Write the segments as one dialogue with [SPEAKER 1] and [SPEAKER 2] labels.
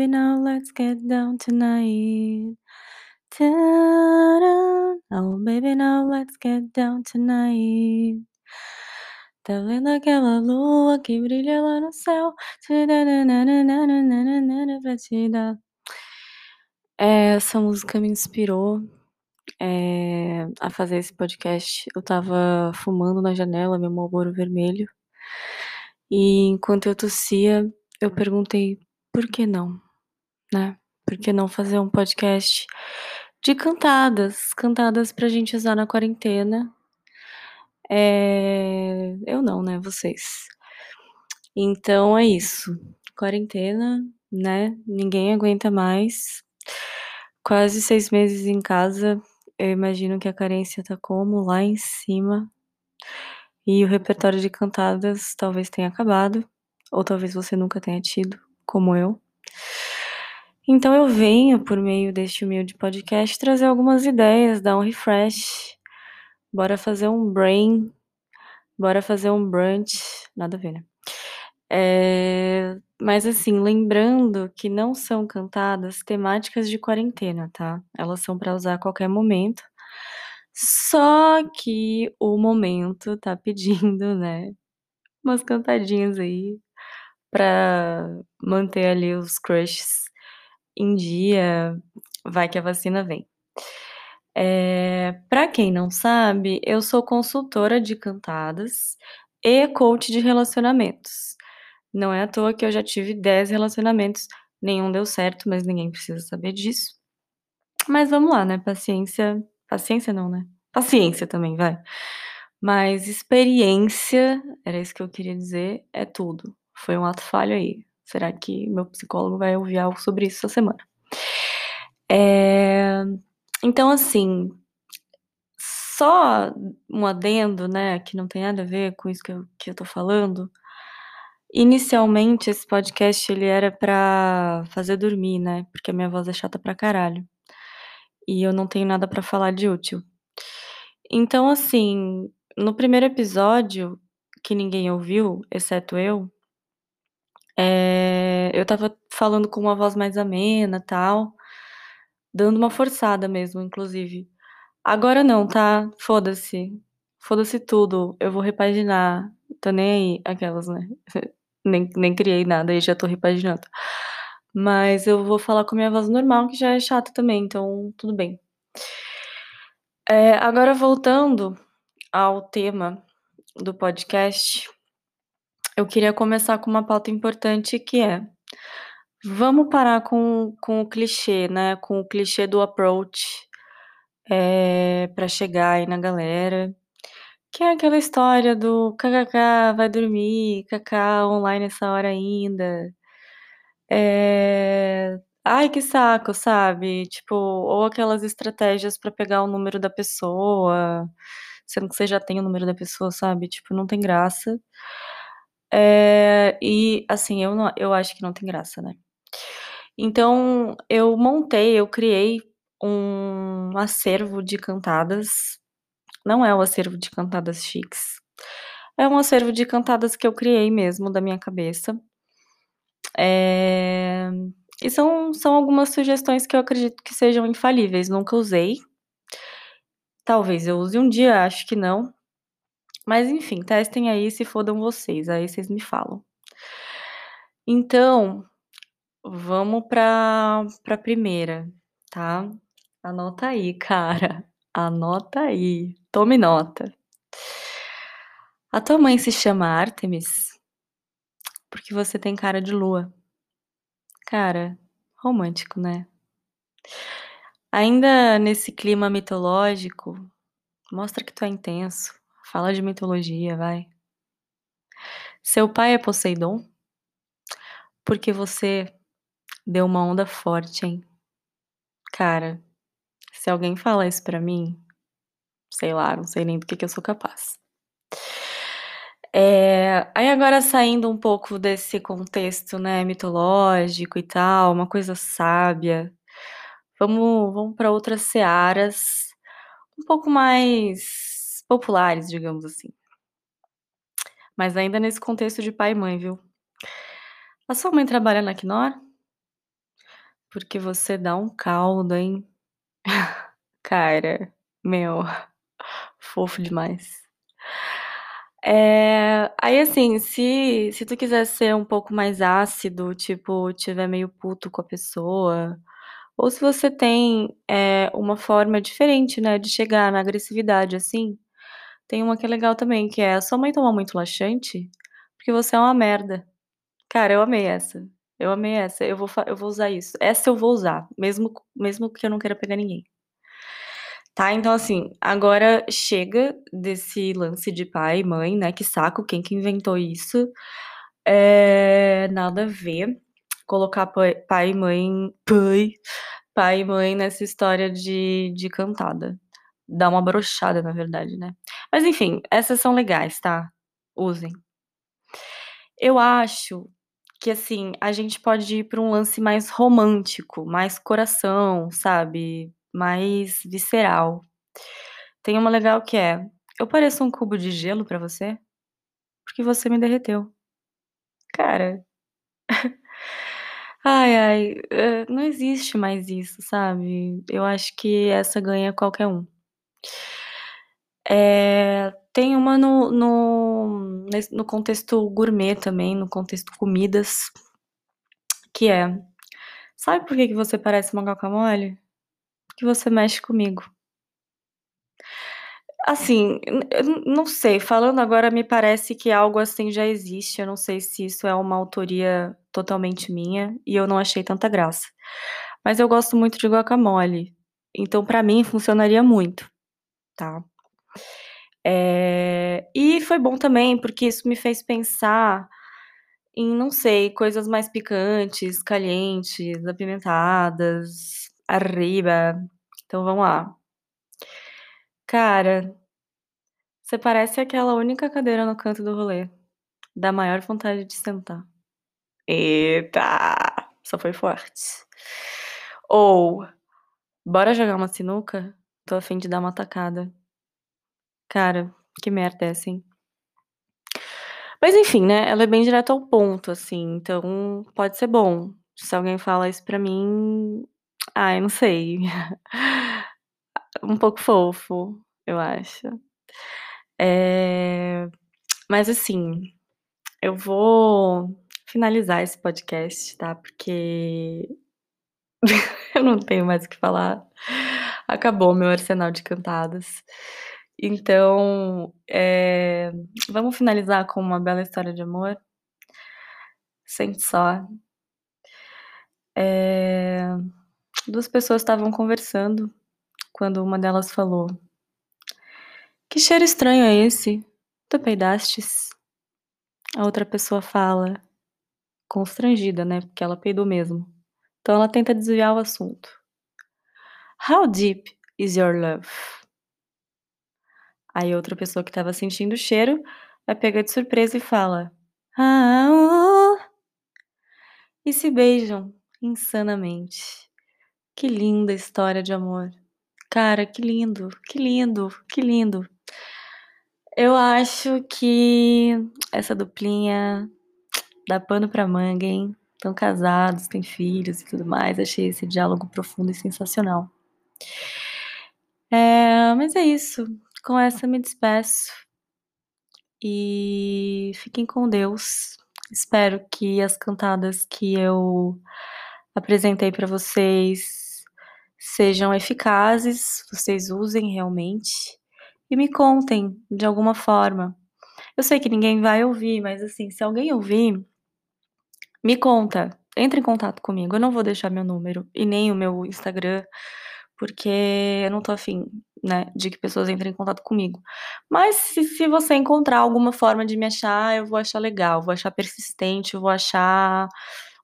[SPEAKER 1] baby, now let's get down tonight. Ta-da. Oh, baby, now let's get down tonight. Tá vendo aquela lua que brilha lá no céu? Pra. É, essa música me inspirou é, a fazer esse podcast. Eu tava fumando na janela, meu Marlboro vermelho. E enquanto eu tossia, eu perguntei por que não, né? Por que não fazer um podcast de cantadas, cantadas pra gente usar na quarentena. É... Eu não, né? Vocês. Então é isso. Quarentena, né? Ninguém aguenta mais. Quase seis meses em casa. Eu imagino que a carência tá como? Lá em cima. E o repertório de cantadas talvez tenha acabado. Ou talvez você nunca tenha tido, como eu. Então eu venho, por meio deste humilde podcast, trazer algumas ideias, dar um refresh. Bora fazer um brain. Bora fazer um brunch. Nada a ver, né? É... Mas assim, lembrando que não são cantadas temáticas de quarentena, tá? Elas são para usar a qualquer momento. Só que o momento tá pedindo, né? Umas cantadinhas aí pra manter ali os crushes em dia. Vai que a vacina vem. É, para quem não sabe, eu sou consultora de cantadas e coach de relacionamentos. Não é à toa que eu já tive 10 relacionamentos, nenhum deu certo, mas ninguém precisa saber disso. Mas vamos lá, né? Paciência. Paciência não, né? Paciência também, vai. Mas experiência, era isso que eu queria dizer, é tudo. Foi um ato falho aí. Será que meu psicólogo vai ouvir algo sobre isso essa semana? É... Então, assim, só um adendo, né, que não tem nada a ver com isso que eu, que eu tô falando. Inicialmente, esse podcast ele era pra fazer dormir, né, porque a minha voz é chata pra caralho. E eu não tenho nada pra falar de útil. Então, assim, no primeiro episódio, que ninguém ouviu, exceto eu, é... eu tava falando com uma voz mais amena tal, dando uma forçada mesmo, inclusive. Agora não, tá? Foda-se. Foda-se tudo. Eu vou repaginar. Tô nem aí, aquelas, né? nem, nem criei nada e já tô repaginando. Mas eu vou falar com minha voz normal, que já é chata também, então tudo bem. É, agora voltando ao tema do podcast, eu queria começar com uma pauta importante que é vamos parar com, com o clichê, né? Com o clichê do approach é, para chegar aí na galera. Que é aquela história do kkk, vai dormir, kkk, online essa hora ainda. É... Ai, que saco, sabe? Tipo, ou aquelas estratégias para pegar o número da pessoa, sendo que você já tem o número da pessoa, sabe? Tipo, não tem graça. É... E, assim, eu, não, eu acho que não tem graça, né? Então, eu montei, eu criei um acervo de cantadas. Não é o acervo de cantadas chiques. É um acervo de cantadas que eu criei mesmo da minha cabeça. É... E são, são algumas sugestões que eu acredito que sejam infalíveis. Nunca usei. Talvez eu use um dia, acho que não. Mas enfim, testem aí se fodam vocês. Aí vocês me falam. Então, vamos para a primeira, tá? Anota aí, cara. Anota aí. Tome nota. A tua mãe se chama Artemis porque você tem cara de lua. Cara, romântico, né? Ainda nesse clima mitológico, mostra que tu é intenso. Fala de mitologia, vai. Seu pai é Poseidon? Porque você deu uma onda forte, hein? Cara, se alguém fala isso pra mim, sei lá, não sei nem do que, que eu sou capaz. É, aí agora saindo um pouco desse contexto, né, mitológico e tal, uma coisa sábia, vamos, vamos para outras searas um pouco mais populares, digamos assim. Mas ainda nesse contexto de pai e mãe, viu? A sua mãe trabalha na Knorr? porque você dá um caldo, hein. Cara, meu, fofo demais. Eh, aí assim, se se tu quiser ser um pouco mais ácido, tipo, tiver meio puto com a pessoa, ou se você tem, eh, uma forma diferente, né, de chegar na agressividade, assim, tem uma que é legal também, que é: "Sua mãe toma muito laxante? Porque você é uma merda". Cara, eu amei essa, eu amei essa, eu vou eu vou usar isso. Essa eu vou usar, mesmo mesmo que eu não queira pegar ninguém. Tá, então assim, agora chega desse lance de pai e mãe, né, que saco, quem que inventou isso. Eh, nada a ver colocar pai pai e mãe pai pai e mãe nessa história de de cantada. Dá uma broxada, na verdade, né. Mas enfim, essas são legais, tá, usem. Eu acho que, assim, a gente pode ir pra um lance mais romântico, mais coração, sabe, mais visceral. Tem uma legal que é: "Eu pareço um cubo de gelo pra você? Porque você me derreteu". Cara, ai, ai, hã, não existe mais isso, sabe. Eu acho que essa ganha qualquer um. Eh, tem uma no no no contexto gourmet também, no contexto comidas, que é: "Sabe por que que você parece uma guacamole? Porque você mexe comigo". Assim, não sei, falando agora me parece que algo assim já existe, eu não sei se isso é uma autoria totalmente minha, e eu não achei tanta graça. Mas eu gosto muito de guacamole, então pra mim funcionaria muito, tá. Eh, e foi bom também, porque isso me fez pensar em, não sei, coisas mais picantes, calientes, apimentadas, arriba. Então vamos lá. Cara, você parece aquela única cadeira no canto do rolê, dá maior vontade de sentar. Eita, essa foi forte. Ou: "Bora jogar uma sinuca? Tô a fim de dar uma tacada". Cara, que merda é hein. Mas enfim, né, ela é bem direto ao ponto, assim, então pode ser bom. Se alguém fala isso pra mim, ai, não sei. Um pouco fofo, eu acho. Eh, mas assim, eu vou finalizar esse podcast, tá, porque eu não tenho mais o que falar. Acabou meu arsenal de cantadas. Então, eh, vamos finalizar com uma bela história de amor? Sente só. Eh, 2 pessoas estavam conversando, quando uma delas falou: "Que cheiro estranho é esse? Tu peidastes?". A outra pessoa fala, constrangida, né, porque ela peidou mesmo. Então ela tenta desviar o assunto. "How deep is your love?". Aí outra pessoa que estava sentindo o cheiro, é pega de surpresa e fala: "Ah, uh". E se beijam insanamente. Que linda história de amor. Cara, que lindo, que lindo, que lindo. Eu acho que essa duplinha dá pano pra manga, hein. Estão casados, têm filhos e tudo mais, achei esse diálogo profundo e sensacional. Eh, mas é isso, com essa me despeço. E fiquem com Deus. Espero que as cantadas que eu apresentei pra vocês sejam eficazes, vocês usem realmente, e me contem de alguma forma. Eu sei que ninguém vai ouvir, mas assim, se alguém ouvir me conta, entra em contato comigo, eu não vou deixar meu número e nem o meu Instagram, porque eu não tô a fim, né, de que pessoas entrem em contato comigo. Mas se se você encontrar alguma forma de me achar, eu vou achar legal, vou achar persistente, vou achar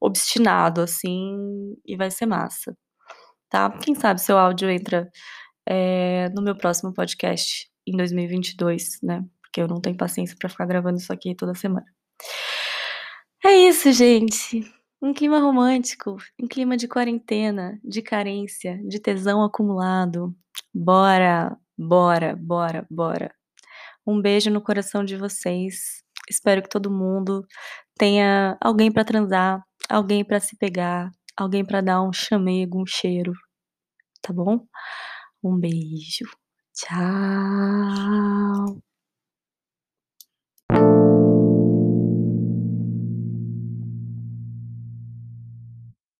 [SPEAKER 1] obstinado, assim, e vai ser massa, tá. Quem sabe seu áudio entra, eh, no meu próximo podcast em 2022, né, porque eu não tenho paciência pra ficar gravando isso aqui toda semana. É isso gente, um clima romântico, um clima de quarentena, de carência, de tesão acumulado. Bora, bora, bora, bora. Um beijo no coração de vocês, espero que todo mundo tenha alguém pra transar, alguém pra se pegar, alguém pra dar um chamego, um cheiro, tá bom? Um beijo. Tchau.